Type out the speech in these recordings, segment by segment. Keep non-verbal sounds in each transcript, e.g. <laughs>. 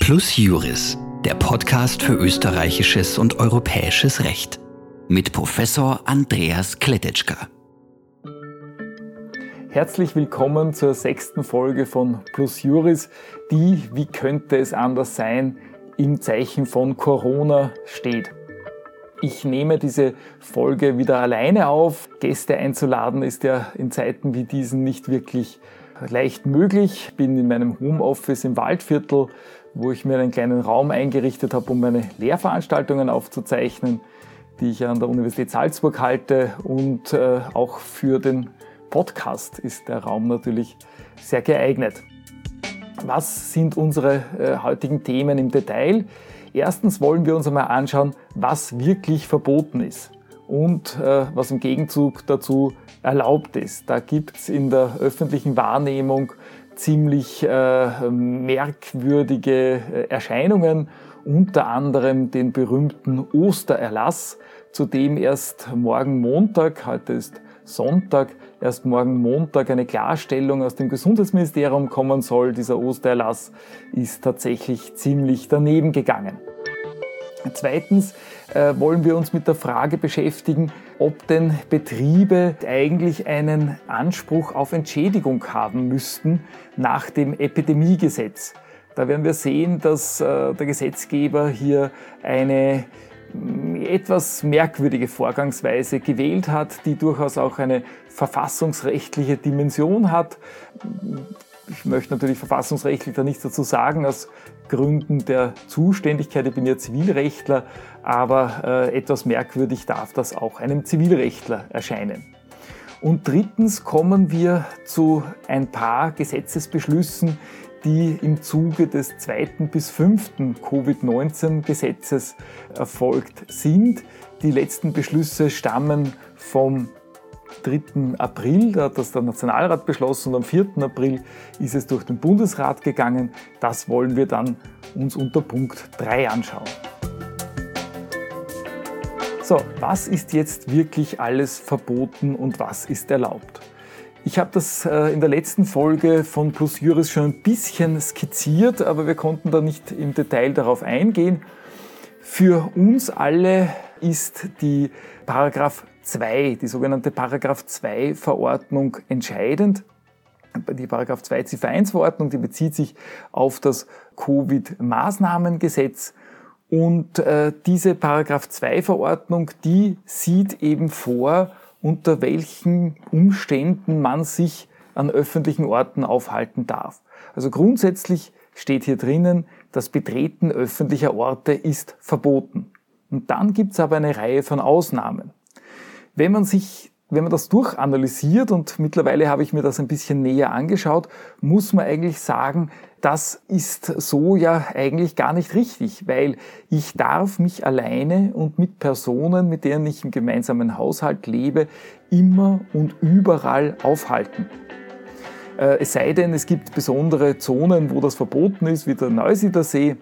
Plus Juris, der Podcast für österreichisches und europäisches Recht mit Professor Andreas Kletetschka. Herzlich willkommen zur sechsten Folge von Plus Juris, die, wie könnte es anders sein, im Zeichen von Corona steht. Ich nehme diese Folge wieder alleine auf. Gäste einzuladen ist ja in Zeiten wie diesen nicht wirklich leicht möglich. Bin in meinem Homeoffice im Waldviertel, wo ich mir einen kleinen Raum eingerichtet habe, um meine Lehrveranstaltungen aufzuzeichnen, die ich an der Universität Salzburg halte. Und äh, auch für den Podcast ist der Raum natürlich sehr geeignet. Was sind unsere äh, heutigen Themen im Detail? Erstens wollen wir uns einmal anschauen, was wirklich verboten ist und äh, was im Gegenzug dazu erlaubt ist. Da gibt es in der öffentlichen Wahrnehmung ziemlich äh, merkwürdige äh, Erscheinungen, unter anderem den berühmten Ostererlass, zu dem erst morgen Montag, heute ist Sonntag, erst morgen Montag eine Klarstellung aus dem Gesundheitsministerium kommen soll. Dieser Ostererlass ist tatsächlich ziemlich daneben gegangen. Zweitens äh, wollen wir uns mit der Frage beschäftigen, ob denn Betriebe eigentlich einen Anspruch auf Entschädigung haben müssten nach dem Epidemiegesetz. Da werden wir sehen, dass äh, der Gesetzgeber hier eine etwas merkwürdige Vorgangsweise gewählt hat, die durchaus auch eine verfassungsrechtliche Dimension hat. Ich möchte natürlich verfassungsrechtlich da nichts dazu sagen, aus Gründen der Zuständigkeit. Ich bin ja Zivilrechtler, aber äh, etwas merkwürdig darf das auch einem Zivilrechtler erscheinen. Und drittens kommen wir zu ein paar Gesetzesbeschlüssen, die im Zuge des zweiten bis fünften Covid-19-Gesetzes erfolgt sind. Die letzten Beschlüsse stammen vom 3. April, da hat das der Nationalrat beschlossen und am 4. April ist es durch den Bundesrat gegangen. Das wollen wir dann uns unter Punkt 3 anschauen. So, was ist jetzt wirklich alles verboten und was ist erlaubt? Ich habe das äh, in der letzten Folge von Plus Juris schon ein bisschen skizziert, aber wir konnten da nicht im Detail darauf eingehen. Für uns alle ist die Paragraph 2, die sogenannte Paragraph 2 Verordnung entscheidend. Die Paragraph 2 Ziffer 1 Verordnung, die bezieht sich auf das Covid-Maßnahmengesetz. Und äh, diese Paragraph 2 Verordnung, die sieht eben vor, unter welchen Umständen man sich an öffentlichen Orten aufhalten darf. Also grundsätzlich steht hier drinnen, das Betreten öffentlicher Orte ist verboten. Und dann gibt es aber eine Reihe von Ausnahmen. Wenn man sich wenn man das durchanalysiert und mittlerweile habe ich mir das ein bisschen näher angeschaut, muss man eigentlich sagen, das ist so ja eigentlich gar nicht richtig, weil ich darf mich alleine und mit Personen, mit denen ich im gemeinsamen Haushalt lebe, immer und überall aufhalten. Äh, es sei denn, es gibt besondere Zonen, wo das verboten ist, wie der Neusiedler See.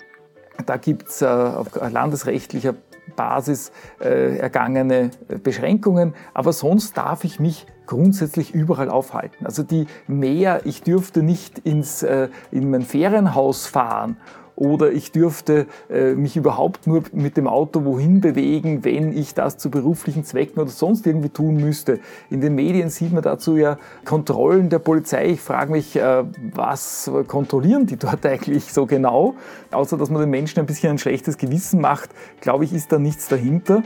Da gibt es äh, auf landesrechtlicher Basis äh, ergangene Beschränkungen, aber sonst darf ich mich grundsätzlich überall aufhalten. Also die mehr, ich dürfte nicht ins, äh, in mein Ferienhaus fahren oder ich dürfte äh, mich überhaupt nur mit dem Auto wohin bewegen, wenn ich das zu beruflichen Zwecken oder sonst irgendwie tun müsste. In den Medien sieht man dazu ja Kontrollen der Polizei. Ich frage mich, äh, was kontrollieren die dort <laughs> eigentlich so genau? Außer dass man den Menschen ein bisschen ein schlechtes Gewissen macht, glaube ich, ist da nichts dahinter,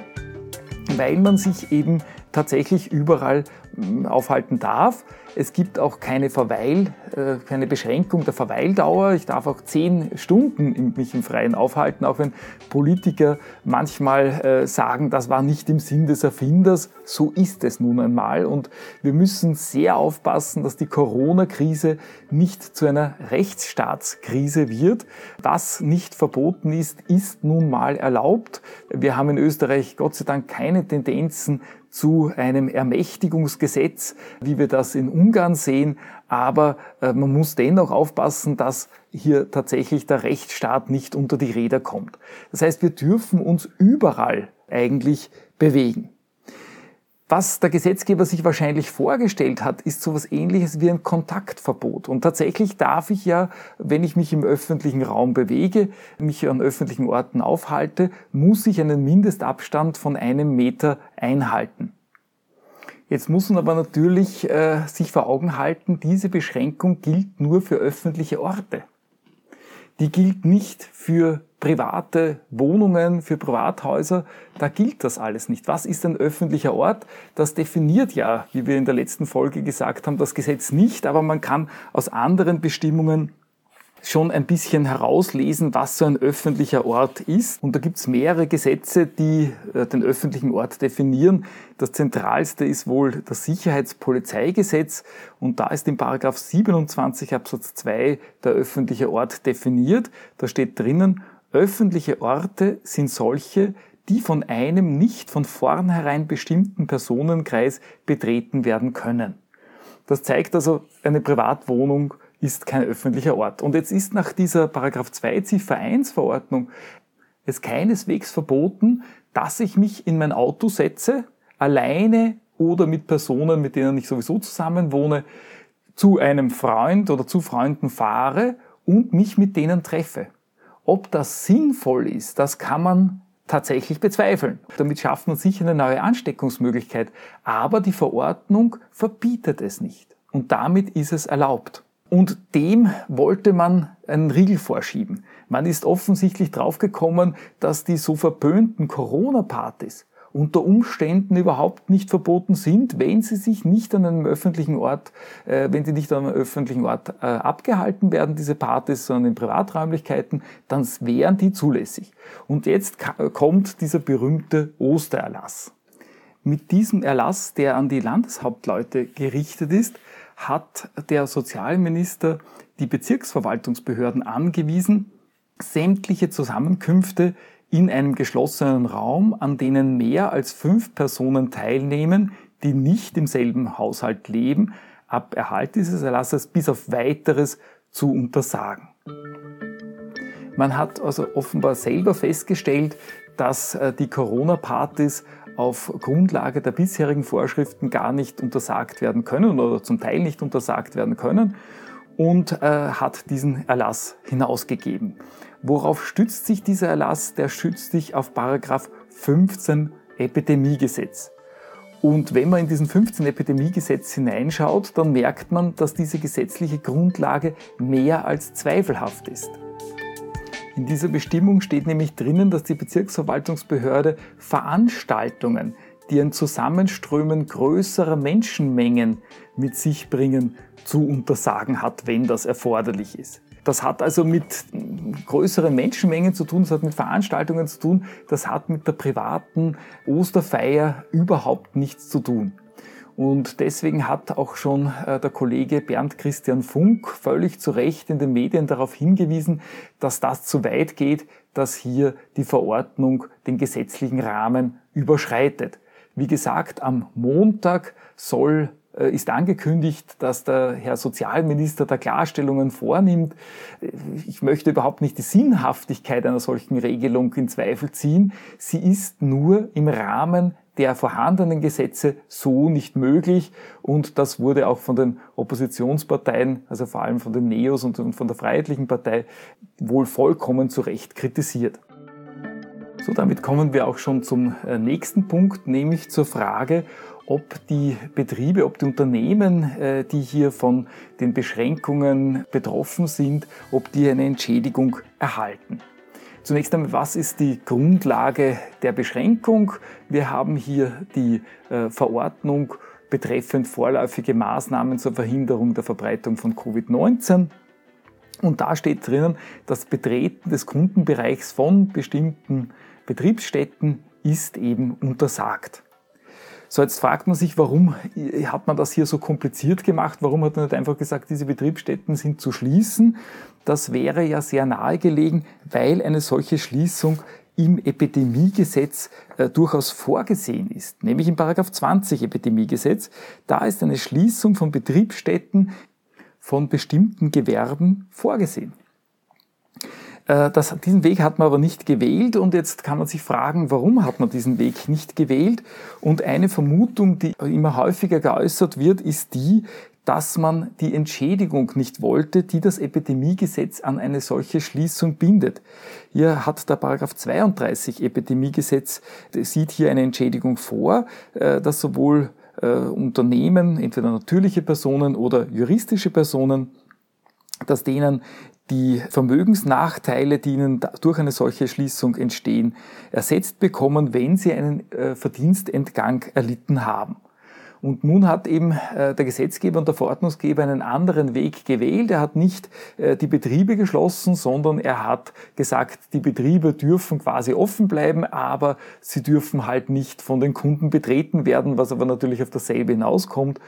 weil man sich eben tatsächlich überall hm, aufhalten darf. Es gibt auch keine Verweil, äh, keine Beschränkung der Verweildauer. Ich darf auch zehn Stunden mich im Freien aufhalten, auch wenn Politiker manchmal äh, sagen, das war nicht im Sinn des Erfinders. So ist es nun einmal. Und wir müssen sehr aufpassen, dass die Corona-Krise nicht zu einer Rechtsstaatskrise wird. Was nicht verboten ist, ist nun mal erlaubt. Wir haben in Österreich Gott sei Dank keine Tendenzen zu einem Ermächtigungsgesetz, wie wir das in Ungarn sehen. Aber äh, man muss dennoch aufpassen, dass hier tatsächlich der Rechtsstaat nicht unter die Räder kommt. Das heißt, wir dürfen uns überall eigentlich bewegen. Was der Gesetzgeber sich wahrscheinlich vorgestellt hat, ist so etwas ähnliches wie ein Kontaktverbot. Und tatsächlich darf ich ja, wenn ich mich im öffentlichen Raum bewege, mich an öffentlichen Orten aufhalte, muss ich einen Mindestabstand von einem Meter einhalten. Jetzt muss man aber natürlich äh, sich vor Augen halten, diese Beschränkung gilt nur für öffentliche Orte. Die gilt nicht für private Wohnungen, für Privathäuser, da gilt das alles nicht. Was ist ein öffentlicher Ort? Das definiert ja, wie wir in der letzten Folge gesagt haben, das Gesetz nicht, aber man kann aus anderen Bestimmungen schon ein bisschen herauslesen, was so ein öffentlicher Ort ist. Und da gibt es mehrere Gesetze, die äh, den öffentlichen Ort definieren. Das zentralste ist wohl das Sicherheitspolizeigesetz und da ist in Paragraph 27 Absatz 2 der öffentliche Ort definiert. Da steht drinnen, öffentliche Orte sind solche, die von einem nicht von vornherein bestimmten Personenkreis betreten werden können. Das zeigt also, eine Privatwohnung ist kein öffentlicher Ort. Und jetzt ist nach dieser Paragraph 2 Ziffer 1 Verordnung es keineswegs verboten, dass ich mich in mein Auto setze, alleine oder mit Personen, mit denen ich sowieso zusammen wohne, zu einem Freund oder zu Freunden fahre und mich mit denen treffe. Ob das sinnvoll ist, das kann man tatsächlich bezweifeln. Damit schafft man sicher eine neue Ansteckungsmöglichkeit. Aber die Verordnung verbietet es nicht. Und damit ist es erlaubt. Und dem wollte man einen Riegel vorschieben. Man ist offensichtlich draufgekommen, dass die so verböhnten Corona-Partys unter Umständen überhaupt nicht verboten sind, wenn sie sich nicht an einem öffentlichen Ort, äh, wenn sie nicht an einem öffentlichen Ort äh, abgehalten werden, diese Partys, sondern in Privaträumlichkeiten, dann wären die zulässig. Und jetzt kommt dieser berühmte Ostererlass. Mit diesem Erlass, der an die Landeshauptleute gerichtet ist, hat der Sozialminister die Bezirksverwaltungsbehörden angewiesen, sämtliche Zusammenkünfte in einem geschlossenen Raum, an denen mehr als fünf Personen teilnehmen, die nicht im selben Haushalt leben, ab Erhalt dieses Erlasses bis auf weiteres zu untersagen. Man hat also offenbar selber festgestellt, dass äh, die Corona-Partys auf Grundlage der bisherigen Vorschriften gar nicht untersagt werden können oder zum Teil nicht untersagt werden können und äh, hat diesen Erlass hinausgegeben. Worauf stützt sich dieser Erlass? Der stützt sich auf Paragraph 15 Epidemiegesetz. Und wenn man in diesen 15 Epidemiegesetz hineinschaut, dann merkt man, dass diese gesetzliche Grundlage mehr als zweifelhaft ist. In dieser Bestimmung steht nämlich drinnen, dass die Bezirksverwaltungsbehörde Veranstaltungen, die ein Zusammenströmen größerer Menschenmengen mit sich bringen, zu untersagen hat, wenn das erforderlich ist. Das hat also mit größeren Menschenmengen zu tun, das hat mit Veranstaltungen zu tun, das hat mit der privaten Osterfeier überhaupt nichts zu tun. Und deswegen hat auch schon äh, der Kollege Bernd Christian Funk völlig zu Recht in den Medien darauf hingewiesen, dass das zu weit geht, dass hier die Verordnung den gesetzlichen Rahmen überschreitet. Wie gesagt, am Montag soll ist angekündigt, dass der Herr Sozialminister da Klarstellungen vornimmt. Ich möchte überhaupt nicht die Sinnhaftigkeit einer solchen Regelung in Zweifel ziehen. Sie ist nur im Rahmen der vorhandenen Gesetze so nicht möglich. Und das wurde auch von den Oppositionsparteien, also vor allem von den Neos und von der Freiheitlichen Partei, wohl vollkommen zu Recht kritisiert. So, damit kommen wir auch schon zum äh, nächsten Punkt, nämlich zur Frage, ob die Betriebe, ob die Unternehmen, äh, die hier von den Beschränkungen betroffen sind, ob die eine Entschädigung erhalten. Zunächst einmal, was ist die Grundlage der Beschränkung? Wir haben hier die äh, Verordnung betreffend vorläufige Maßnahmen zur Verhinderung der Verbreitung von Covid-19. Und da steht drinnen, das Betreten des Kundenbereichs von bestimmten Betriebsstätten ist eben untersagt. So, jetzt fragt man sich, warum hat man das hier so kompliziert gemacht? Warum hat man nicht einfach gesagt, diese Betriebsstätten sind zu schließen? Das wäre ja sehr nahegelegen, weil eine solche Schließung im Epidemiegesetz äh, durchaus vorgesehen ist, nämlich im Paragraph 20 Epidemiegesetz. Da ist eine Schließung von Betriebsstätten von bestimmten Gewerben vorgesehen. Äh, das, diesen Weg hat man aber nicht gewählt und jetzt kann man sich fragen, warum hat man diesen Weg nicht gewählt? Und eine Vermutung, die immer häufiger geäußert wird, ist die, dass man die Entschädigung nicht wollte, die das Epidemiegesetz an eine solche Schließung bindet. Hier hat der Paragraph 32 Epidemiegesetz, sieht hier eine Entschädigung vor, äh, dass sowohl äh, Unternehmen, entweder natürliche Personen oder juristische Personen, dass denen die Vermögensnachteile, die ihnen durch eine solche Schließung entstehen, ersetzt bekommen, wenn sie einen äh, Verdienstentgang erlitten haben. Und nun hat eben äh, der Gesetzgeber und der Verordnungsgeber einen anderen Weg gewählt. Er hat nicht äh, die Betriebe geschlossen, sondern er hat gesagt, die Betriebe dürfen quasi offen bleiben, aber sie dürfen halt nicht von den Kunden betreten werden, was aber natürlich auf dasselbe hinauskommt.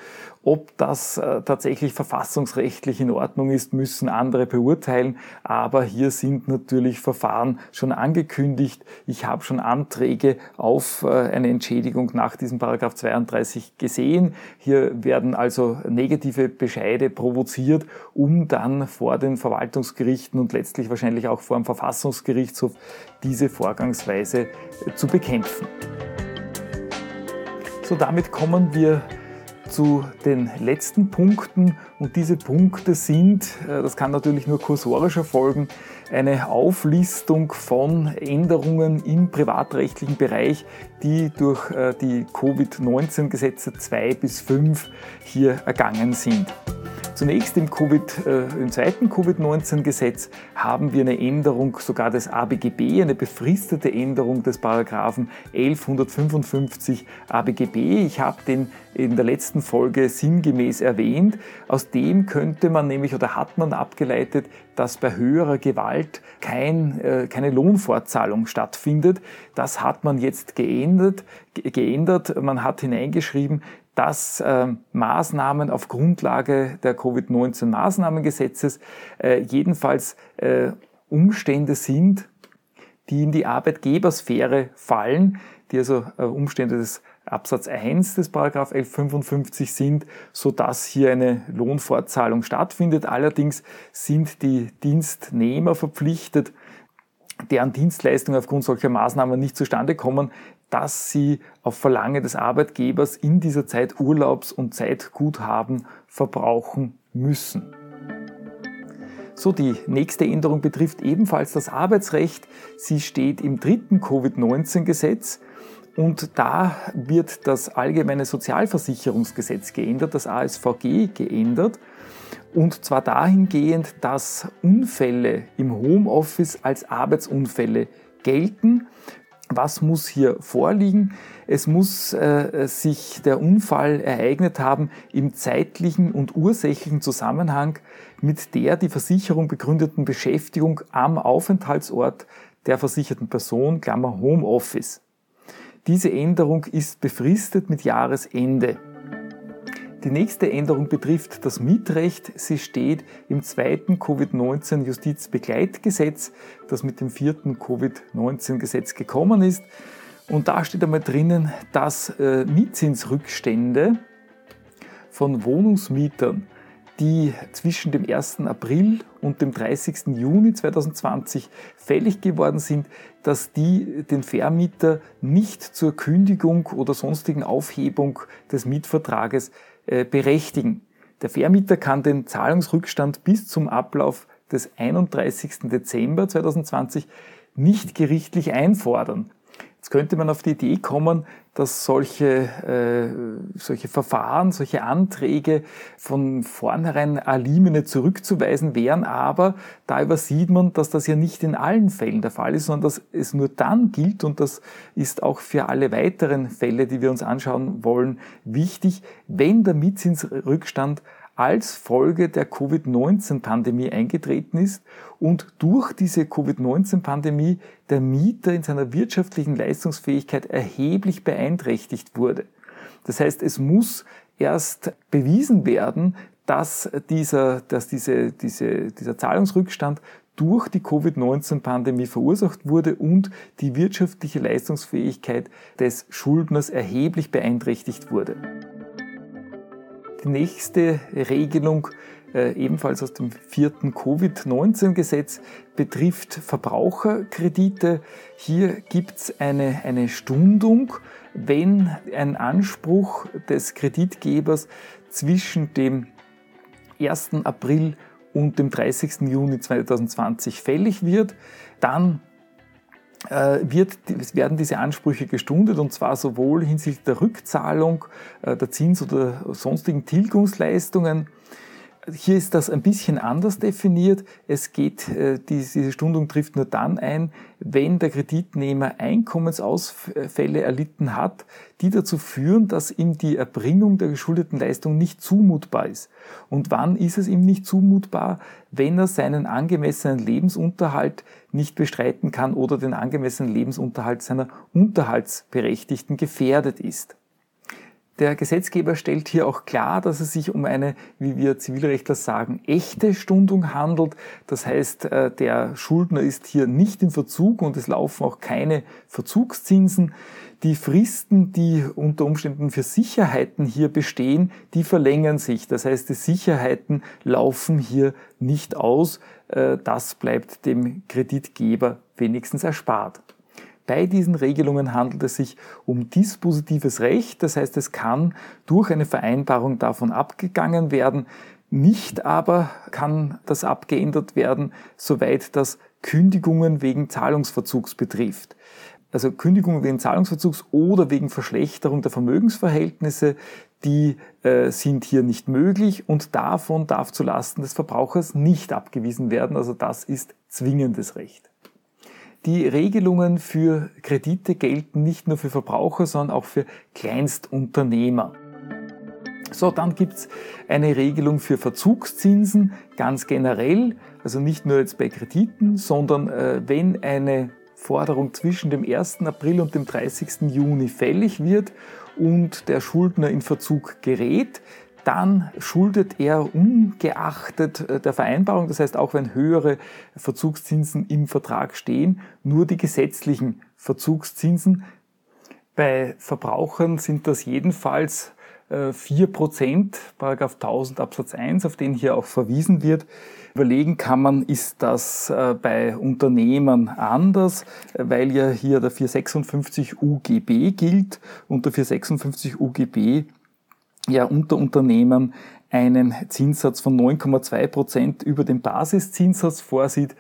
Ob das äh, tatsächlich verfassungsrechtlich in Ordnung ist, müssen andere beurteilen. Aber hier sind natürlich Verfahren schon angekündigt. Ich habe schon Anträge auf eine Entschädigung nach diesem Paragraph 32 gesehen sehen. Hier werden also negative Bescheide provoziert, um dann vor den Verwaltungsgerichten und letztlich wahrscheinlich auch vor dem Verfassungsgerichtshof diese Vorgangsweise zu bekämpfen. So, damit kommen wir zu den letzten Punkten. Und diese Punkte sind, äh, das kann natürlich nur kursorisch erfolgen, eine Auflistung von Änderungen im privatrechtlichen Bereich, die durch äh, die Covid-19-Gesetze 2 bis 5 hier ergangen sind. Zunächst im, COVID, äh, im zweiten Covid-19-Gesetz haben wir eine Änderung sogar des ABGB, eine befristete Änderung des Paragraphen 1155 ABGB. Ich habe den in der letzten Folge sinngemäß erwähnt. Aus dem könnte man nämlich oder hat man abgeleitet, dass bei höherer Gewalt kein, äh, keine Lohnfortzahlung stattfindet. Das hat man jetzt geändert, geändert. Man hat hineingeschrieben, dass äh, Maßnahmen auf Grundlage der Covid-19-Maßnahmengesetzes äh, jedenfalls äh, Umstände sind, die in die Arbeitgebersphäre fallen, die also äh, Umstände des Absatz 1 des Paragraph 1155 sind, so dass hier eine Lohnfortzahlung stattfindet. Allerdings sind die Dienstnehmer verpflichtet, deren Dienstleistungen aufgrund solcher Maßnahmen nicht zustande kommen, dass sie auf Verlangen des Arbeitgebers in dieser Zeit Urlaubs- und Zeitguthaben verbrauchen müssen. So, die nächste Änderung betrifft ebenfalls das Arbeitsrecht. Sie steht im dritten Covid-19-Gesetz und da wird das Allgemeine Sozialversicherungsgesetz geändert, das ASVG geändert. Und zwar dahingehend, dass Unfälle im Homeoffice als Arbeitsunfälle gelten was muss hier vorliegen? Es muss äh, sich der Unfall ereignet haben im zeitlichen und ursächlichen Zusammenhang mit der die Versicherung begründeten Beschäftigung am Aufenthaltsort der versicherten Person, Klammer Homeoffice. Diese Änderung ist befristet mit Jahresende. Die nächste Änderung betrifft das Mietrecht. Sie steht im zweiten Covid-19 Justizbegleitgesetz, das mit dem vierten Covid-19 Gesetz gekommen ist. Und da steht einmal drinnen, dass äh, Mietzinsrückstände von Wohnungsmietern, die zwischen dem 1. April und dem 30. Juni 2020 fällig geworden sind, dass die den Vermieter nicht zur Kündigung oder sonstigen Aufhebung des Mietvertrages äh, berechtigen. Der Vermieter kann den Zahlungsrückstand bis zum Ablauf des 31. Dezember 2020 nicht gerichtlich einfordern. Könnte man auf die Idee kommen, dass solche, äh, solche Verfahren, solche Anträge von vornherein alimene zurückzuweisen wären, aber da übersieht man, dass das ja nicht in allen Fällen der Fall ist, sondern dass es nur dann gilt, und das ist auch für alle weiteren Fälle, die wir uns anschauen wollen, wichtig, wenn der Mietzinsrückstand als Folge der Covid-19-Pandemie eingetreten ist und durch diese Covid-19-Pandemie der Mieter in seiner wirtschaftlichen Leistungsfähigkeit erheblich beeinträchtigt wurde. Das heißt, es muss erst bewiesen werden, dass dieser, dass diese, diese, dieser Zahlungsrückstand durch die Covid-19-Pandemie verursacht wurde und die wirtschaftliche Leistungsfähigkeit des Schuldners erheblich beeinträchtigt wurde. Die nächste Regelung äh, ebenfalls aus dem vierten Covid-19-Gesetz, betrifft Verbraucherkredite. Hier gibt es eine, eine Stundung, wenn ein Anspruch des Kreditgebers zwischen dem 1. April und dem 30. Juni 2020 fällig wird, dann wird, werden diese Ansprüche gestundet und zwar sowohl hinsichtlich der Rückzahlung äh, der Zins- oder sonstigen Tilgungsleistungen hier ist das ein bisschen anders definiert. Es geht, äh, diese Stundung trifft nur dann ein, wenn der Kreditnehmer Einkommensausfälle erlitten hat, die dazu führen, dass ihm die Erbringung der geschuldeten Leistung nicht zumutbar ist. Und wann ist es ihm nicht zumutbar? Wenn er seinen angemessenen Lebensunterhalt nicht bestreiten kann oder den angemessenen Lebensunterhalt seiner Unterhaltsberechtigten gefährdet ist. Der Gesetzgeber stellt hier auch klar, dass es sich um eine, wie wir Zivilrechtler sagen, echte Stundung handelt. Das heißt, äh, der Schuldner ist hier nicht in Verzug und es laufen auch keine Verzugszinsen. Die Fristen, die unter Umständen für Sicherheiten hier bestehen, die verlängern sich. Das heißt, die Sicherheiten laufen hier nicht aus. Äh, das bleibt dem Kreditgeber wenigstens erspart. Bei diesen Regelungen handelt es sich um dispositives Recht, das heißt es kann durch eine Vereinbarung davon abgegangen werden, nicht aber kann das abgeändert werden, soweit das Kündigungen wegen Zahlungsverzugs betrifft. Also Kündigungen wegen Zahlungsverzugs oder wegen Verschlechterung der Vermögensverhältnisse, die äh, sind hier nicht möglich und davon darf zulasten des Verbrauchers nicht abgewiesen werden. Also das ist zwingendes Recht. Die Regelungen für Kredite gelten nicht nur für Verbraucher, sondern auch für Kleinstunternehmer. So, dann gibt's eine Regelung für Verzugszinsen ganz generell, also nicht nur jetzt bei Krediten, sondern äh, wenn eine Forderung zwischen dem 1. April und dem 30. Juni fällig wird und der Schuldner in Verzug gerät, dann schuldet er ungeachtet äh, der Vereinbarung, das heißt auch wenn höhere Verzugszinsen im Vertrag stehen, nur die gesetzlichen Verzugszinsen. Bei Verbrauchern sind das jedenfalls 4 äh, Prozent, Paragraph 1000 Absatz 1, auf den hier auch verwiesen wird. Überlegen kann man, ist das äh, bei Unternehmern anders, weil ja hier der 456 UGB gilt und der 456 UGB ja unter Unternehmen einen Zinssatz von 9,2 Prozent über dem Basiszinssatz vorsieht.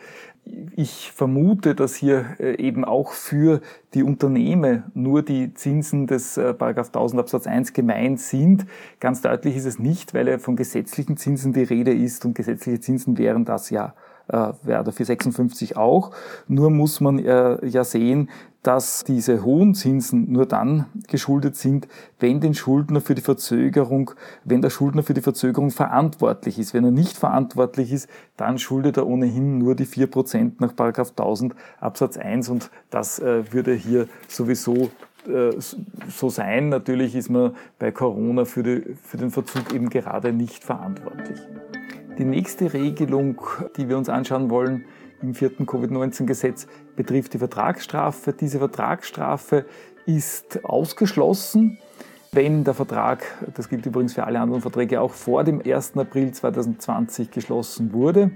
Ich vermute, dass hier äh, eben auch für die Unternehmen nur die Zinsen des äh, Paragraph 1000 Absatz 1 gemeint sind. Ganz deutlich ist es nicht, weil ja von gesetzlichen Zinsen die Rede ist und gesetzliche Zinsen wären das ja äh, wäre der 456 auch. Nur muss man äh, ja sehen, dass diese hohen Zinsen nur dann geschuldet sind, wenn den Schuldner für die Verzögerung, wenn der Schuldner für die Verzögerung verantwortlich ist. Wenn er nicht verantwortlich ist, dann schuldet er ohnehin nur die 4% nach 1000 Absatz 1 und das äh, würde hier sowieso äh, so sein. Natürlich ist man bei Corona für, die, für den Verzug eben gerade nicht verantwortlich. Die nächste Regelung, die wir uns anschauen wollen im vierten Covid-19-Gesetz, betrifft die Vertragsstrafe. Diese Vertragsstrafe ist ausgeschlossen, wenn der Vertrag, das gilt übrigens für alle anderen Verträge, auch vor dem 1. April 2020 geschlossen wurde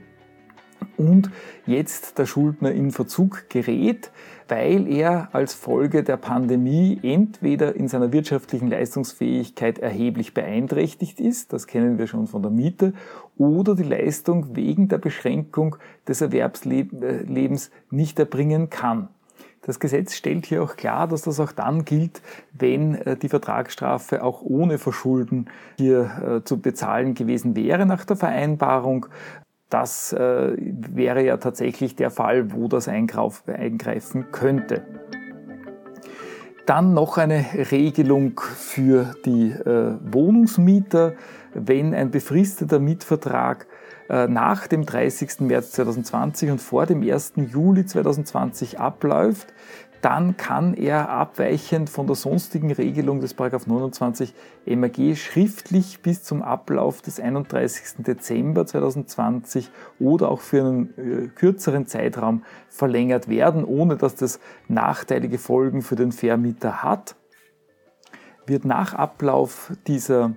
und jetzt der Schuldner in Verzug gerät, weil er als Folge der Pandemie entweder in seiner wirtschaftlichen Leistungsfähigkeit erheblich beeinträchtigt ist, das kennen wir schon von der Miete, oder die Leistung wegen der Beschränkung des Erwerbslebens nicht erbringen kann. Das Gesetz stellt hier auch klar, dass das auch dann gilt, wenn äh, die Vertragsstrafe auch ohne Verschulden hier äh, zu bezahlen gewesen wäre nach der Vereinbarung das äh, wäre ja tatsächlich der Fall, wo das eingreifen könnte. Dann noch eine Regelung für die äh, Wohnungsmieter, wenn ein befristeter Mietvertrag äh, nach dem 30. März 2020 und vor dem 1. Juli 2020 abläuft, dann kann er abweichend von der sonstigen Regelung des 29 MAG schriftlich bis zum Ablauf des 31. Dezember 2020 oder auch für einen äh, kürzeren Zeitraum verlängert werden, ohne dass das nachteilige Folgen für den Vermieter hat. Wird nach Ablauf dieser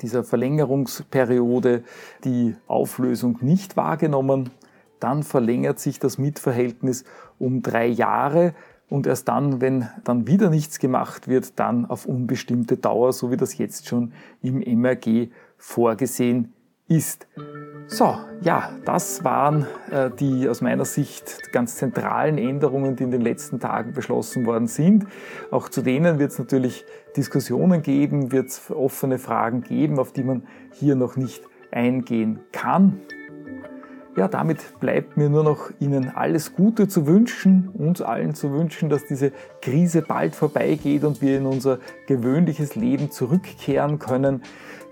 dieser Verlängerungsperiode die Auflösung nicht wahrgenommen. Dann verlängert sich das Mietverhältnis um drei Jahre und erst dann, wenn dann wieder nichts gemacht wird, dann auf unbestimmte Dauer, so wie das jetzt schon im MRG vorgesehen ist. So, ja, das waren äh, die aus meiner Sicht ganz zentralen Änderungen, die in den letzten Tagen beschlossen worden sind. Auch zu denen wird es natürlich Diskussionen geben, wird es offene Fragen geben, auf die man hier noch nicht eingehen kann. Ja, damit bleibt mir nur noch Ihnen alles Gute zu wünschen, uns allen zu wünschen, dass diese Krise bald vorbeigeht und wir in unser gewöhnliches Leben zurückkehren können.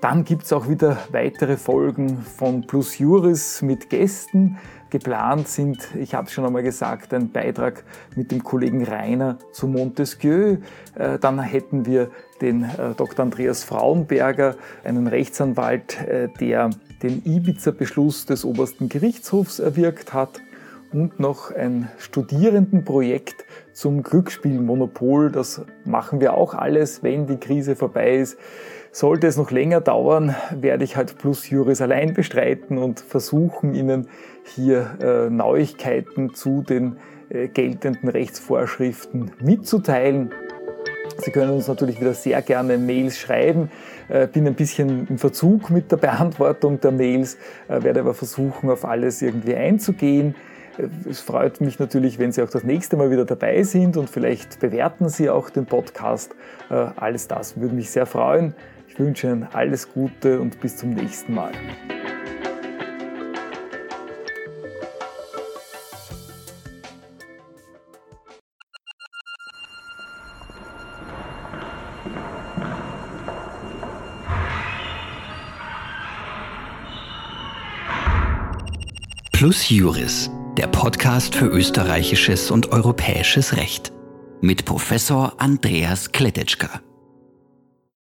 Dann gibt's auch wieder weitere Folgen von Plus Juris mit Gästen. Geplant sind, ich habe es schon einmal gesagt, ein Beitrag mit dem Kollegen Rainer zu Montesquieu. Äh, dann hätten wir den äh, Dr. Andreas Frauenberger, einen Rechtsanwalt, äh, der den Ibiza-Beschluss des obersten Gerichtshofs erwirkt hat und noch ein Studierendenprojekt zum Glücksspielmonopol. Das machen wir auch alles, wenn die Krise vorbei ist. Sollte es noch länger dauern, werde ich halt Plus Juris allein bestreiten und versuchen, Ihnen hier äh, Neuigkeiten zu den äh, geltenden Rechtsvorschriften mitzuteilen. Sie können uns natürlich wieder sehr gerne Mails schreiben. Äh, bin ein bisschen im Verzug mit der Beantwortung der Mails, äh, werde aber versuchen, auf alles irgendwie einzugehen. Äh, es freut mich natürlich, wenn Sie auch das nächste Mal wieder dabei sind und vielleicht bewerten Sie auch den Podcast. Alles das würde mich sehr freuen. Ich wünsche Ihnen alles Gute und bis zum nächsten Mal. Plus Juris, der Podcast für österreichisches und europäisches Recht mit Professor Andreas Kletetschka.